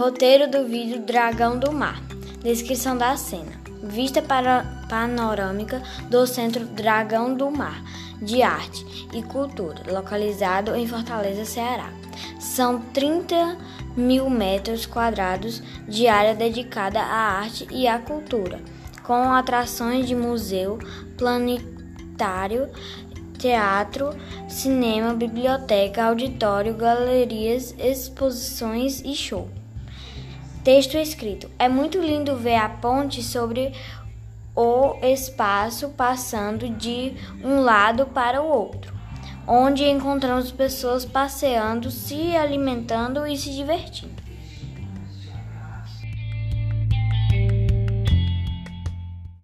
Roteiro do vídeo Dragão do Mar. Descrição da cena. Vista panorâmica do Centro Dragão do Mar de Arte e Cultura, localizado em Fortaleza, Ceará. São 30 mil metros quadrados de área dedicada à arte e à cultura, com atrações de museu, planetário, teatro, cinema, biblioteca, auditório, galerias, exposições e show. Texto escrito: É muito lindo ver a ponte sobre o espaço passando de um lado para o outro, onde encontramos pessoas passeando, se alimentando e se divertindo.